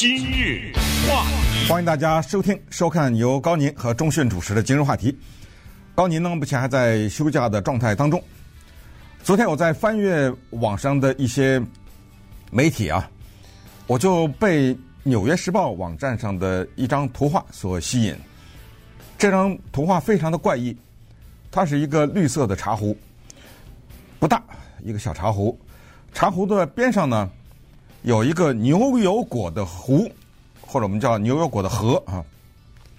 今日话题，欢迎大家收听收看由高宁和钟迅主持的今日话题。高宁呢，目前还在休假的状态当中。昨天我在翻阅网上的一些媒体啊，我就被《纽约时报》网站上的一张图画所吸引。这张图画非常的怪异，它是一个绿色的茶壶，不大，一个小茶壶。茶壶的边上呢，有一个牛油果的核，或者我们叫牛油果的核啊。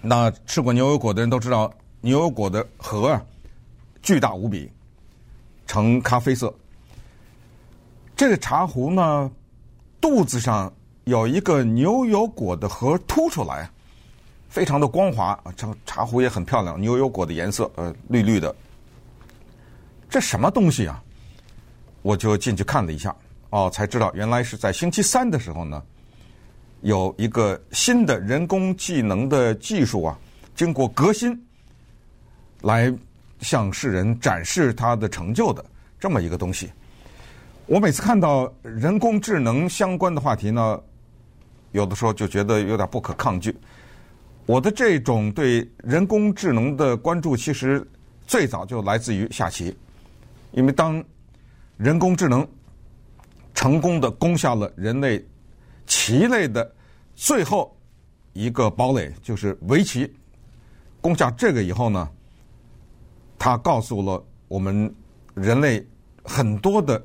那吃过牛油果的人都知道，牛油果的核啊，巨大无比，呈咖啡色。这个茶壶呢，肚子上有一个牛油果的核凸出来，非常的光滑啊。这茶壶也很漂亮，牛油果的颜色，呃，绿绿的。这什么东西啊？我就进去看了一下，哦，才知道原来是在星期三的时候呢，有一个新的人工智能的技术啊，经过革新，来向世人展示它的成就的这么一个东西。我每次看到人工智能相关的话题呢，有的时候就觉得有点不可抗拒。我的这种对人工智能的关注，其实最早就来自于下棋，因为当人工智能成功的攻下了人类棋类的最后一个堡垒，就是围棋。攻下这个以后呢，他告诉了我们人类很多的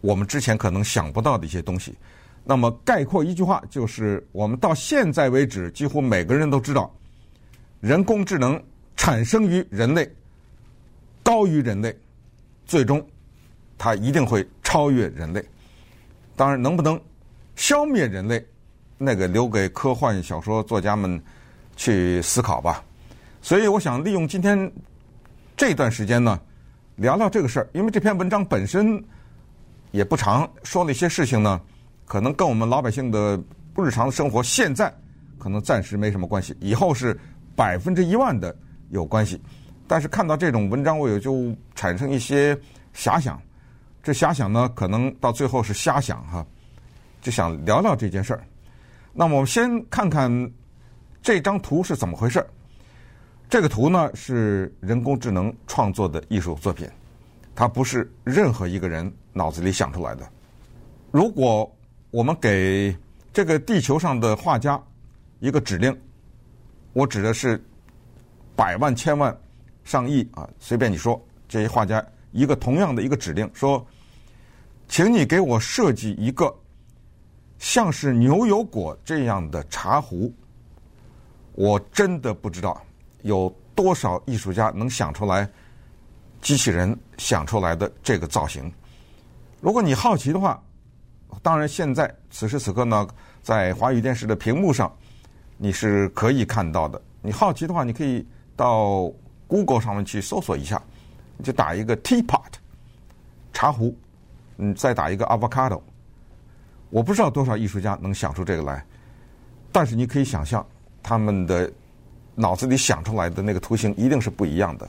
我们之前可能想不到的一些东西。那么概括一句话，就是我们到现在为止，几乎每个人都知道，人工智能产生于人类，高于人类，最终。它一定会超越人类，当然能不能消灭人类，那个留给科幻小说作家们去思考吧。所以我想利用今天这段时间呢，聊聊这个事儿，因为这篇文章本身也不长，说了一些事情呢，可能跟我们老百姓的日常生活现在可能暂时没什么关系，以后是百分之一万的有关系。但是看到这种文章，我也就产生一些遐想。这瞎想呢，可能到最后是瞎想哈，就想聊聊这件事儿。那么我们先看看这张图是怎么回事儿。这个图呢是人工智能创作的艺术作品，它不是任何一个人脑子里想出来的。如果我们给这个地球上的画家一个指令，我指的是百万、千万、上亿啊，随便你说，这些画家一个同样的一个指令说。请你给我设计一个像是牛油果这样的茶壶。我真的不知道有多少艺术家能想出来机器人想出来的这个造型。如果你好奇的话，当然现在此时此刻呢，在华语电视的屏幕上你是可以看到的。你好奇的话，你可以到 Google 上面去搜索一下，你就打一个 Teapot 茶壶。嗯，再打一个 avocado，我不知道多少艺术家能想出这个来，但是你可以想象，他们的脑子里想出来的那个图形一定是不一样的。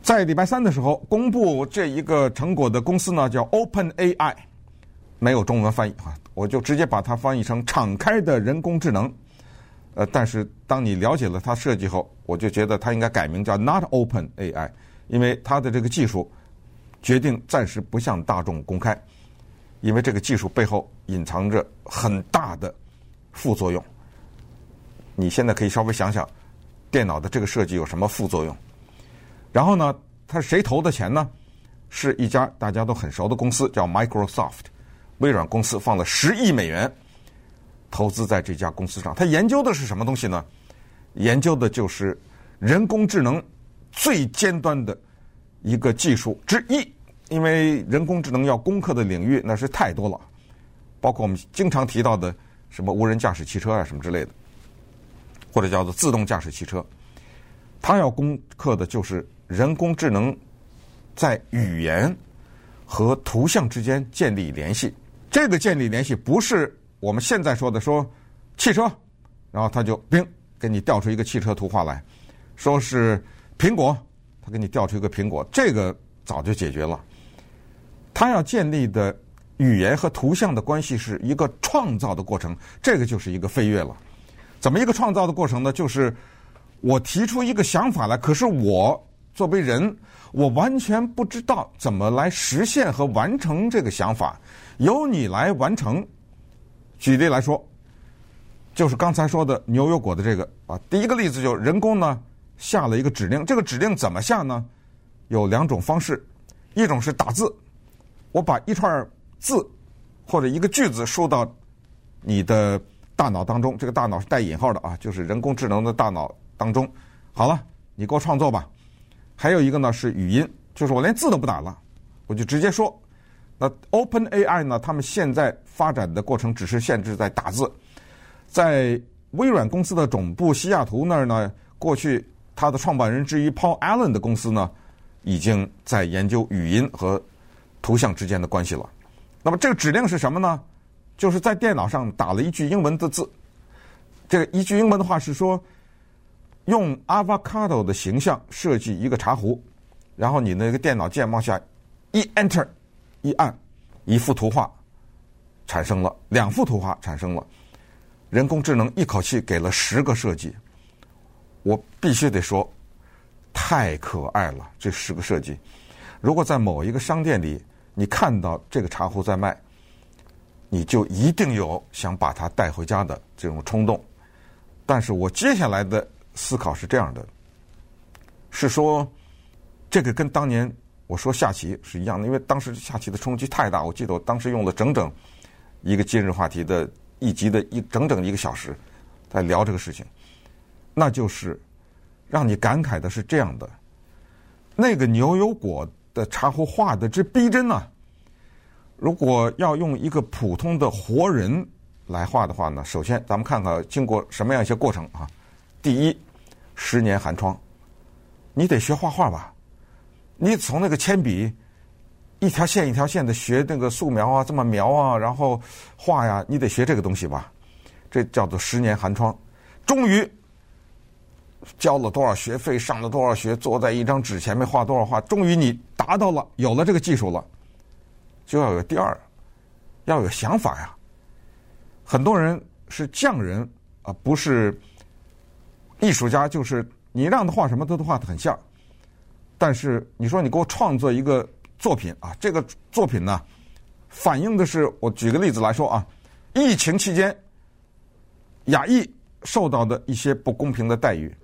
在礼拜三的时候公布这一个成果的公司呢，叫 OpenAI，没有中文翻译啊，我就直接把它翻译成“敞开的人工智能”。呃，但是当你了解了它设计后，我就觉得它应该改名叫 Not OpenAI，因为它的这个技术。决定暂时不向大众公开，因为这个技术背后隐藏着很大的副作用。你现在可以稍微想想，电脑的这个设计有什么副作用？然后呢，他谁投的钱呢？是一家大家都很熟的公司，叫 Microsoft，微软公司放了十亿美元投资在这家公司上。他研究的是什么东西呢？研究的就是人工智能最尖端的一个技术之一。因为人工智能要攻克的领域那是太多了，包括我们经常提到的什么无人驾驶汽车啊什么之类的，或者叫做自动驾驶汽车，它要攻克的就是人工智能在语言和图像之间建立联系。这个建立联系不是我们现在说的说汽车，然后它就冰给你调出一个汽车图画来，说是苹果，它给你调出一个苹果，这个早就解决了。他要建立的语言和图像的关系是一个创造的过程，这个就是一个飞跃了。怎么一个创造的过程呢？就是我提出一个想法来，可是我作为人，我完全不知道怎么来实现和完成这个想法，由你来完成。举例来说，就是刚才说的牛油果的这个啊，第一个例子就是人工呢下了一个指令，这个指令怎么下呢？有两种方式，一种是打字，我把一串字或者一个句子输到你的大脑当中，这个大脑是带引号的啊，就是人工智能的大脑当中。好了，你给我创作吧。还有一个呢是语音，就是我连字都不打了，我就直接说。那 OpenAI 呢，他们现在发展的过程只是限制在打字。在微软公司的总部西雅图那儿呢，过去他的创办人之一 Paul Allen 的公司呢，已经在研究语音和图像之间的关系了。那么这个指令是什么呢？就是在电脑上打了一句英文的字。这个一句英文的话是说，用 avocado 的形象设计一个茶壶，然后你那个电脑键往下一 enter 一按，一幅图画产生了，两幅图画产生了。人工智能一口气给了十个设计，我必须得说，太可爱了，这十个设计。如果在某一个商店里，你看到这个茶壶在卖，你就一定有想把它带回家的这种冲动。但是我接下来的思考是这样的，是说这个跟当年我说下棋是一样的，因为当时下棋的冲击太大。我记得我当时用了整整一个今日话题的一集的一整整一个小时在聊这个事情，那就是让你感慨的是这样的，那个牛油果。的茶壶画的之逼真呢、如果要用一个普通的活人来画的话呢，首先咱们看看经过什么样一些过程啊。第一，十年寒窗，你得学画画吧？你从那个铅笔一条线一条线的学那个素描啊，这么描啊，然后画呀，你得学这个东西吧？这叫做十年寒窗。终于。交了多少学费，上了多少学，坐在一张纸前面画多少画，终于你达到了，有了这个技术了，就要有第二，要有想法呀。很多人是匠人啊，不是艺术家，就是你让他画什么，他都画得很像。但是你说你给我创作一个作品啊，这个作品呢，反映的是我举个例子来说啊，疫情期间，亚裔受到的一些不公平的待遇。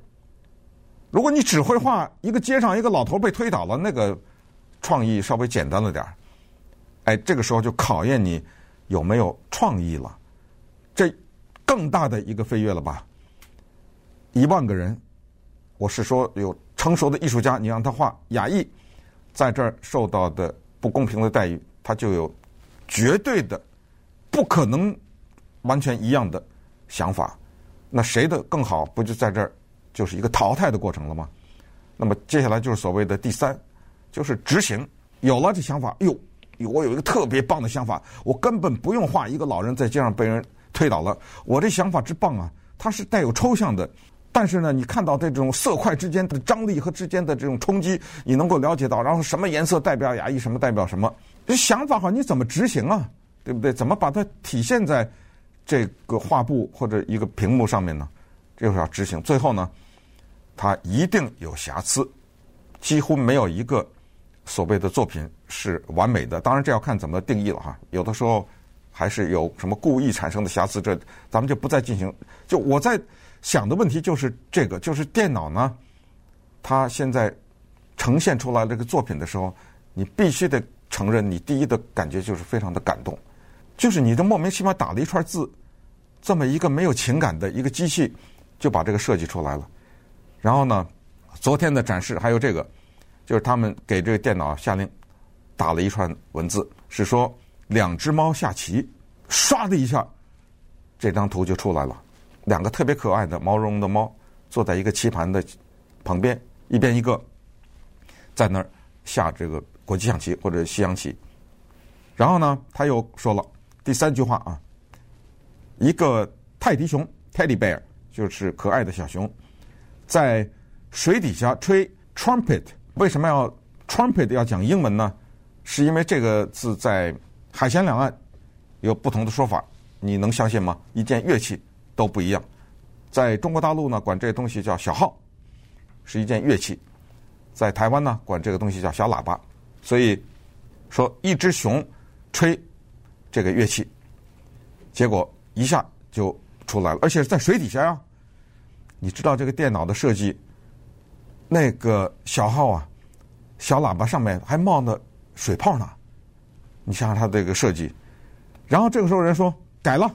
如果你只会画一个街上一个老头被推倒了，那个创意稍微简单了点儿，哎，这个时候就考验你有没有创意了。这更大的一个飞跃了吧？一万个人，我是说有成熟的艺术家，你让他画雅艺在这儿受到的不公平的待遇，他就有绝对的不可能完全一样的想法。那谁的更好？不就在这儿？就是一个淘汰的过程了吗？那么接下来就是所谓的第三，就是执行。有了这想法，哎呦，我有一个特别棒的想法，我根本不用画一个老人在街上被人推倒了。我这想法之棒啊，它是带有抽象的，但是呢，你看到这种色块之间的张力和之间的这种冲击，你能够了解到，然后什么颜色代表雅意，什么代表什么？这想法好，你怎么执行啊？对不对？怎么把它体现在这个画布或者一个屏幕上面呢？就是要执行，最后呢，它一定有瑕疵，几乎没有一个所谓的作品是完美的。当然，这要看怎么定义了哈。有的时候还是有什么故意产生的瑕疵，这咱们就不再进行。就我在想的问题就是这个，就是电脑呢，它现在呈现出来这个作品的时候，你必须得承认，你第一的感觉就是非常的感动，就是你这莫名其妙打了一串字，这么一个没有情感的一个机器。就把这个设计出来了，然后呢，昨天的展示还有这个，就是他们给这个电脑下令打了一串文字，是说两只猫下棋，唰的一下，这张图就出来了，两个特别可爱的毛茸茸的猫坐在一个棋盘的旁边，一边一个，在那儿下这个国际象棋或者西洋棋，然后呢，他又说了第三句话啊，一个泰迪熊 （Teddy Bear）。就是可爱的小熊，在水底下吹 trumpet。为什么要 trumpet 要讲英文呢？是因为这个字在海峡两岸有不同的说法，你能相信吗？一件乐器都不一样。在中国大陆呢，管这东西叫小号，是一件乐器；在台湾呢，管这个东西叫小喇叭。所以说，一只熊吹这个乐器，结果一下就出来了，而且在水底下呀。你知道这个电脑的设计，那个小号啊，小喇叭上面还冒着水泡呢。你想想它这个设计，然后这个时候人说改了，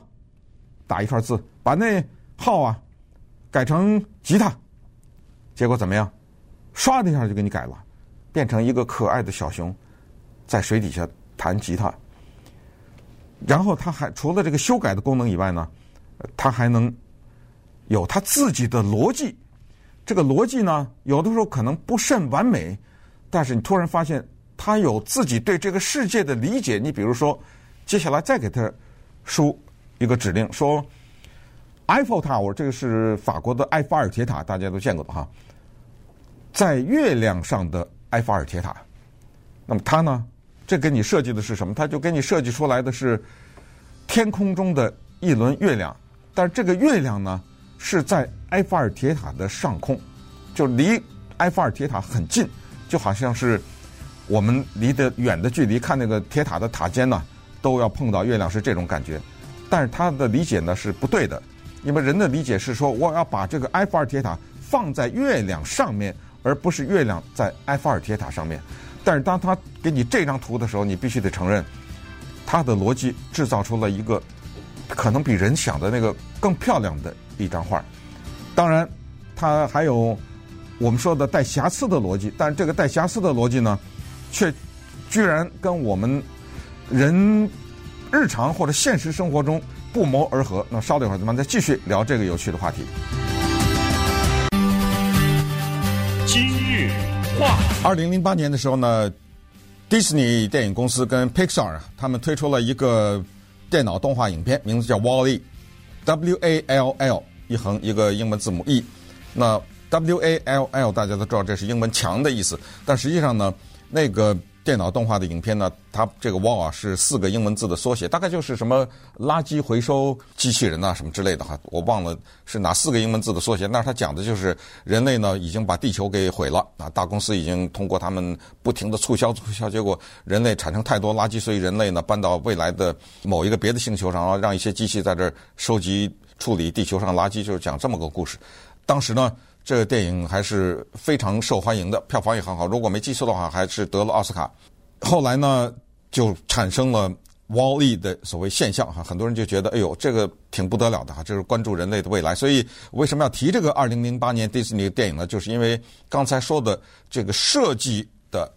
打一串字，把那号啊。改成吉他，结果怎么样？唰的一下就给你改了，变成一个可爱的小熊，在水底下弹吉他。然后它还除了这个修改的功能以外呢，它还能有它自己的逻辑。这个逻辑呢，有的时候可能不甚完美，但是你突然发现它有自己对这个世界的理解。你比如说，接下来再给它输一个指令说。埃菲尔塔，我这个是法国的埃菲尔铁塔，大家都见过的哈。在月亮上的埃菲尔铁塔，那么它呢，这给你设计的是什么？它就给你设计出来的是天空中的一轮月亮，但是这个月亮呢是在埃菲尔铁塔的上空，就离埃菲尔铁塔很近，就好像是我们离得远的距离看那个铁塔的塔尖呢，都要碰到月亮，是这种感觉。但是他的理解呢是不对的。因为人的理解是说，我要把这个埃菲尔铁塔放在月亮上面，而不是月亮在埃菲尔铁塔上面。但是当他给你这张图的时候，你必须得承认，他的逻辑制造出了一个可能比人想的那个更漂亮的一张画。当然，它还有我们说的带瑕疵的逻辑，但是这个带瑕疵的逻辑呢，却居然跟我们人日常或者现实生活中。不谋而合。那稍等一会儿，咱们再继续聊这个有趣的话题。今日话，二零零八年的时候呢，迪士尼电影公司跟 Pixar 他们推出了一个电脑动画影片，名字叫 Wall-E，W A L L 一横一个英文字母 E。那 W A L L 大家都知道这是英文墙的意思，但实际上呢，那个。电脑动画的影片呢，它这个 “wall” 啊是四个英文字的缩写，大概就是什么垃圾回收机器人呐、啊、什么之类的哈，我忘了是哪四个英文字的缩写。但是它讲的就是人类呢已经把地球给毁了啊，大公司已经通过他们不停的促销促销，结果人类产生太多垃圾，所以人类呢搬到未来的某一个别的星球上，然后让一些机器在这儿收集处理地球上垃圾，就是讲这么个故事。当时呢。这个电影还是非常受欢迎的，票房也很好。如果没记错的话，还是得了奥斯卡。后来呢，就产生了 Wall-E 的所谓现象哈，很多人就觉得，哎呦，这个挺不得了的哈，这是关注人类的未来。所以为什么要提这个二零零八年迪士尼的电影呢？就是因为刚才说的这个设计的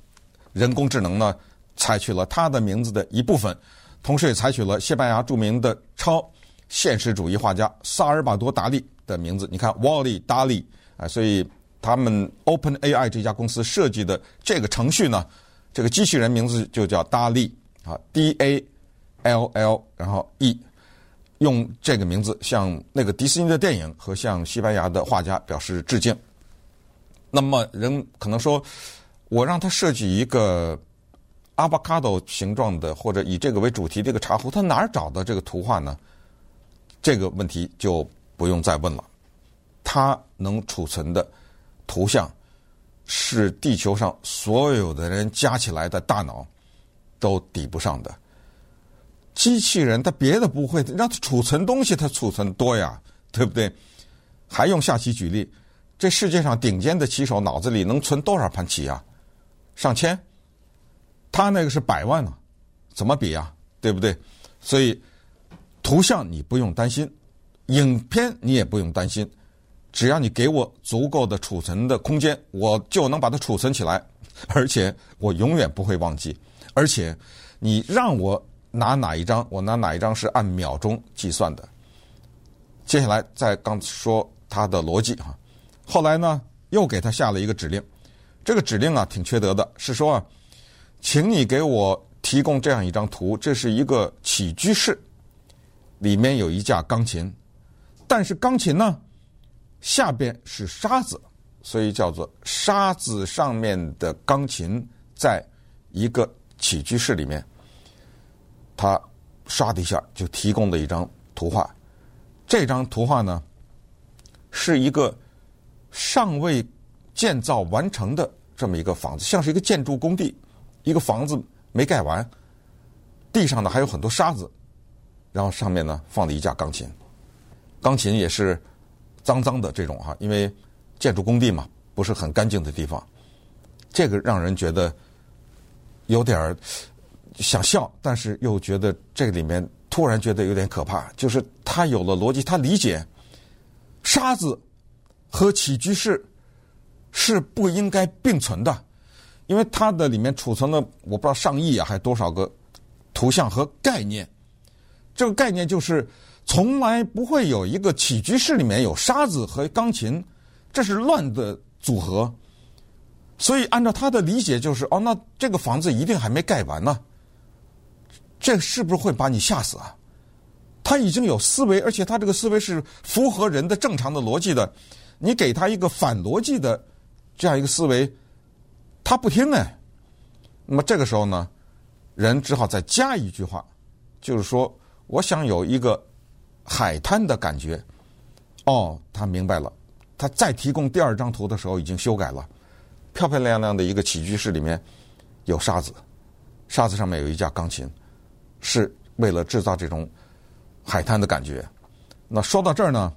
人工智能呢，采取了它的名字的一部分，同时也采取了西班牙著名的超现实主义画家萨尔巴多·达利的名字。你看，Wall-E 达利。啊，所以他们 OpenAI 这家公司设计的这个程序呢，这个机器人名字就叫 DALL-E 啊，D A L L，然后 E，用这个名字向那个迪士尼的电影和向西班牙的画家表示致敬。那么人可能说，我让他设计一个 avocado 形状的或者以这个为主题的一个茶壶，他哪儿找的这个图画呢？这个问题就不用再问了。它能储存的图像是地球上所有的人加起来的大脑都抵不上的。机器人它别的不会，让它储存东西，它储存多呀，对不对？还用下棋举例，这世界上顶尖的棋手脑子里能存多少盘棋啊？上千，他那个是百万呢，怎么比啊？对不对？所以图像你不用担心，影片你也不用担心。只要你给我足够的储存的空间，我就能把它储存起来，而且我永远不会忘记。而且你让我拿哪一张，我拿哪一张是按秒钟计算的。接下来再刚说他的逻辑哈，后来呢又给他下了一个指令，这个指令啊挺缺德的，是说啊，请你给我提供这样一张图，这是一个起居室，里面有一架钢琴，但是钢琴呢？下边是沙子，所以叫做沙子上面的钢琴，在一个起居室里面。他唰的一下就提供了一张图画。这张图画呢，是一个尚未建造完成的这么一个房子，像是一个建筑工地，一个房子没盖完，地上呢还有很多沙子，然后上面呢放了一架钢琴，钢琴也是脏脏的这种哈，因为建筑工地嘛，不是很干净的地方，这个让人觉得有点想笑，但是又觉得这里面。突然觉得有点可怕，就是他有了逻辑，他理解沙子和起居室是不应该并存的，因为它的里面储存了我不知道上亿啊，还多少个图像和概念。这个概念就是从来不会有一个起居室里面有沙子和钢琴，这是乱的组合。所以按照他的理解，就是哦，那这个房子一定还没盖完呢。这是不是会把你吓死啊？他已经有思维，而且他这个思维是符合人的正常的逻辑的。你给他一个反逻辑的这样一个思维，他不听呢。那么这个时候呢，人只好再加一句话，就是说，我想有一个海滩的感觉。哦，他明白了。他再提供第二张图的时候，已经修改了，漂漂亮亮的一个起居室里面有沙子，沙子上面有一架钢琴。是为了制造这种海滩的感觉。那说到这儿呢，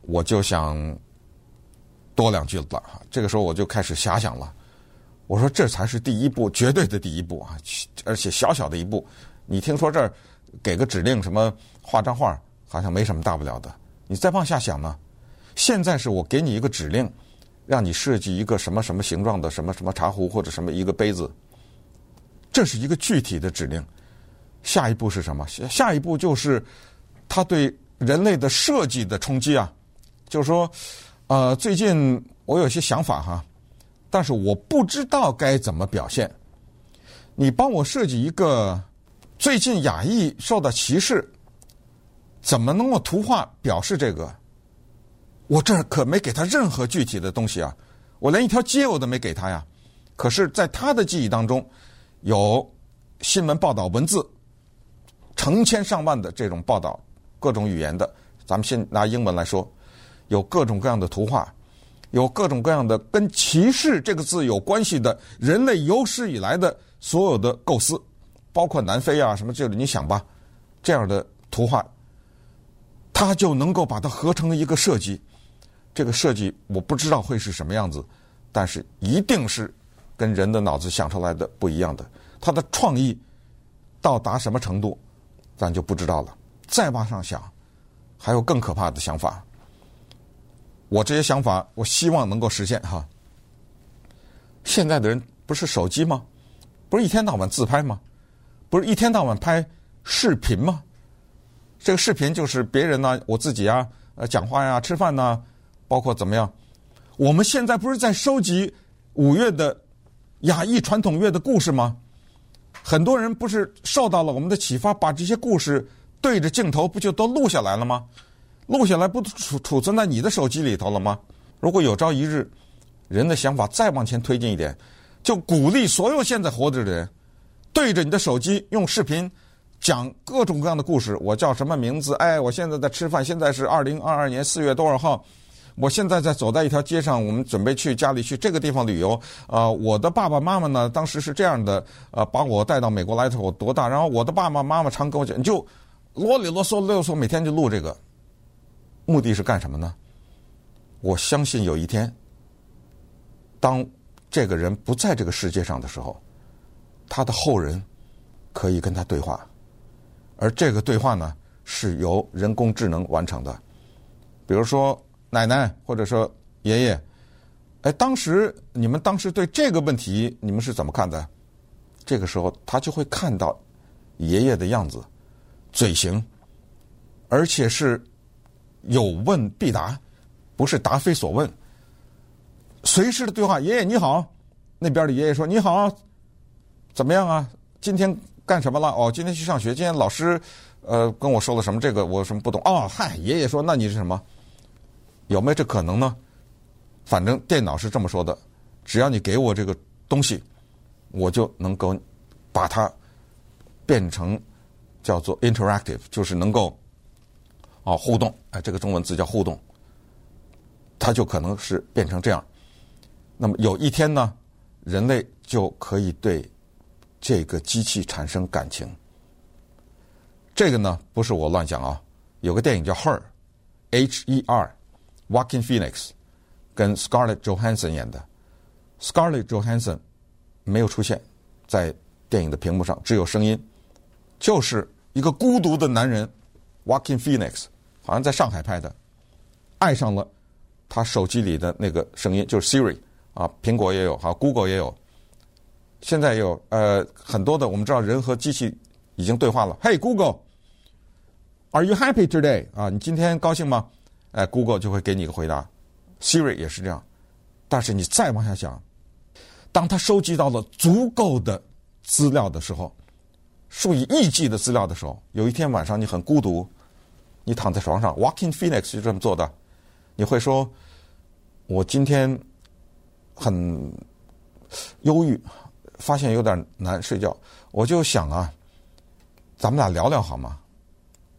我就想多两句了。这个时候我就开始遐想了。我说这才是第一步，绝对的第一步啊！而且小小的一步，你听说这儿给个指令，什么画张画，好像没什么大不了的。你再往下想呢，现在是我给你一个指令，让你设计一个什么什么形状的什么什么茶壶或者什么一个杯子，这是一个具体的指令。下一步是什么？下一步就是他对人类的设计的冲击啊！就是说，呃，最近我有些想法哈，但是我不知道该怎么表现。你帮我设计一个最近亚裔受到歧视，怎么能够图画表示这个？我这可没给他任何具体的东西啊！我连一条街我都没给他呀！可是，在他的记忆当中，有新闻报道文字。成千上万的这种报道，各种语言的，咱们先拿英文来说，有各种各样的图画，有各种各样的跟歧视这个字有关系的人类有史以来的所有的构思，包括南非啊什么这里，你想吧，这样的图画，它就能够把它合成一个设计。这个设计我不知道会是什么样子，但是一定是跟人的脑子想出来的不一样的。它的创意到达什么程度？咱就不知道了。再往上想，还有更可怕的想法。我这些想法，我希望能够实现哈。现在的人不是手机吗？不是一天到晚自拍吗？不是一天到晚拍视频吗？这个视频就是别人呢，我自己啊，呃，讲话呀、吃饭呐，包括怎么样。我们现在不是在收集五月的亚裔传统乐的故事吗？很多人不是受到了我们的启发，把这些故事对着镜头，不就都录下来了吗？录下来不储储存在你的手机里头了吗？如果有朝一日，人的想法再往前推进一点，就鼓励所有现在活着的人，对着你的手机用视频讲各种各样的故事。我叫什么名字？哎，我现在在吃饭。现在是二零二二年四月多少号？我现在在走在一条街上，我们准备去家里去这个地方旅游。啊、呃，我的爸爸妈妈呢，当时是这样的，呃，把我带到美国来的时候我多大？然后我的爸爸妈妈常跟我讲，你就啰里啰嗦啰嗦，每天就录这个，目的是干什么呢？我相信有一天，当这个人不在这个世界上的时候，他的后人可以跟他对话，而这个对话呢，是由人工智能完成的，比如说。奶奶，或者说爷爷，哎，当时你们当时对这个问题，你们是怎么看的？这个时候，他就会看到爷爷的样子、嘴型，而且是有问必答，不是答非所问。随时的对话，爷爷你好，那边的爷爷说你好，怎么样啊？今天干什么了？哦，今天去上学。今天老师呃跟我说了什么？这个我什么不懂？哦，嗨，爷爷说那你是什么？有没有这可能呢？反正电脑是这么说的，只要你给我这个东西，我就能够把它变成叫做 interactive，就是能够啊互动，哎，这个中文字叫互动，它就可能是变成这样。那么有一天呢，人类就可以对这个机器产生感情。这个呢，不是我乱讲啊，有个电影叫《Her》，H-E-R，Walking Phoenix 跟 Scarlett Johansson 演的。Scarlett Johansson 没有出现在电影的屏幕上，只有声音，就是一个孤独的男人 Walking Phoenix，好像在上海拍的，爱上了他手机里的那个声音，就是 Siri 啊，苹果也有，好，Google 也有，现在有呃很多的，我们知道人和机器已经对话了。Hey Google，Are you happy today？啊，你今天高兴吗？哎，Google 就会给你一个回答，Siri 也是这样，但是你再往下想。当他收集到了足够的资料的时候，数以亿计的资料的时候，有一天晚上你很孤独，你躺在床上，Walking Phoenix 就这么做的，你会说：“我今天很忧郁，发现有点难睡觉，我就想啊，咱们俩聊聊好吗？”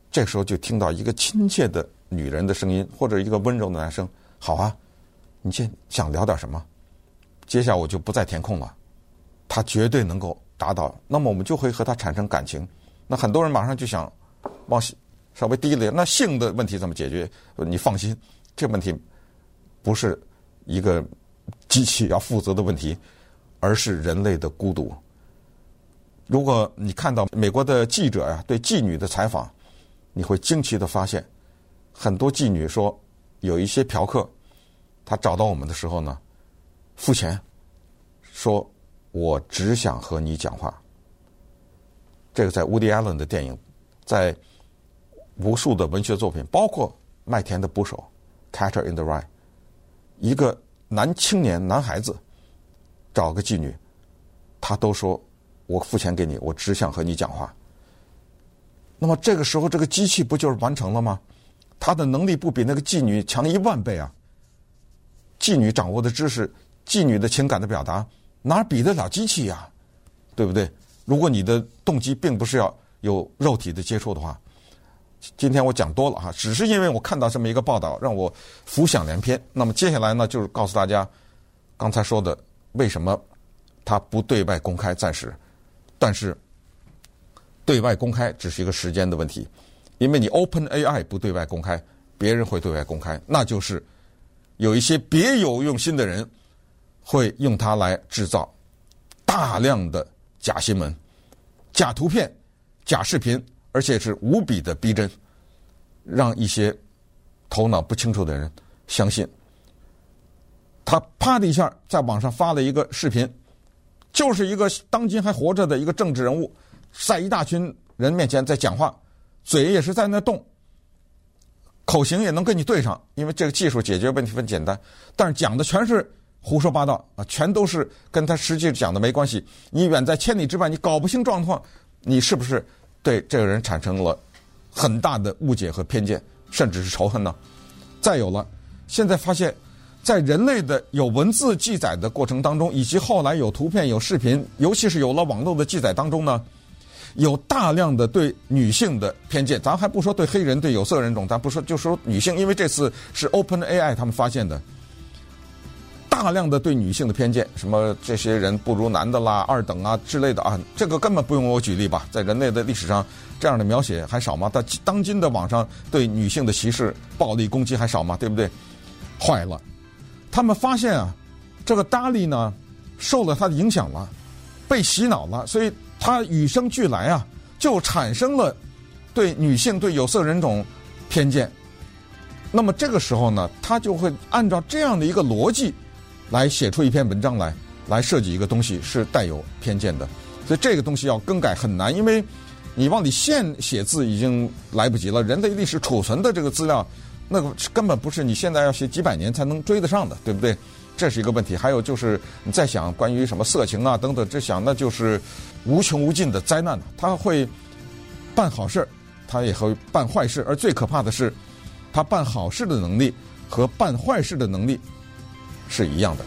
这时候就听到一个亲切的女人的声音，或者一个温柔的男生：“好啊，你先想聊点什么？”接下来我就不再填空了，他绝对能够达到，那么我们就会和他产生感情。那很多人马上就想往稍微低了，那性的问题怎么解决？你放心，这问题不是一个机器要负责的问题，而是人类的孤独。如果你看到美国的记者呀对妓女的采访，你会惊奇的发现，很多妓女说有一些嫖客，他找到我们的时候呢。付钱，说：“我只想和你讲话。”这个在 Woody Allen 的电影，在无数的文学作品，包括《麦田的捕手》（Catcher in the Rye），一个男青年、男孩子找个妓女，他都说：“我付钱给你，我只想和你讲话。”那么这个时候，这个机器不就是完成了吗？他的能力不比那个妓女强一万倍啊！妓女掌握的知识。妓女的情感的表达哪比得了机器呀？对不对？如果你的动机并不是要有肉体的接触的话，今天我讲多了哈，只是因为我看到这么一个报道，让我浮想联翩。那么接下来呢，就是告诉大家刚才说的为什么它不对外公开，暂时，但是对外公开只是一个时间的问题，因为你 Open AI 不对外公开，别人会对外公开，那就是有一些别有用心的人。会用它来制造大量的假新闻、假图片、假视频，而且是无比的逼真，让一些头脑不清楚的人相信。他啪的一下在网上发了一个视频，就是一个当今还活着的一个政治人物，在一大群人面前在讲话，嘴也是在那动，口型也能跟你对上，因为这个技术解决问题很简单，但是讲的全是。胡说八道啊，全都是跟他实际讲的没关系。你远在千里之外，你搞不清状况，你是不是对这个人产生了很大的误解和偏见，甚至是仇恨呢？再有了，现在发现，在人类的有文字记载的过程当中，以及后来有图片、有视频，尤其是有了网络的记载当中呢，有大量的对女性的偏见。咱还不说对黑人、对有色人种，咱不说，就说女性，因为这次是 OpenAI 他们发现的。大量的对女性的偏见，什么这些人不如男的啦、二等啊之类的啊，这个根本不用我举例吧？在人类的历史上，这样的描写还少吗？在当今的网上对女性的歧视、暴力攻击还少吗？对不对？坏了，他们发现啊，这个达利呢，受了他的影响了，被洗脑了，所以他与生俱来啊，就产生了对女性、对有色人种偏见。那么这个时候呢，他就会按照这样的一个逻辑。来写出一篇文章来，来设计一个东西是带有偏见的，所以这个东西要更改很难，因为你往里现写字已经来不及了。人类历史储存的这个资料，那个根本不是你现在要写几百年才能追得上的，对不对？这是一个问题。还有就是你再想关于什么色情啊等等，这想那就是无穷无尽的灾难。他会办好事，他也会办坏事，而最可怕的是，他办好事的能力和办坏事的能力。是一样的。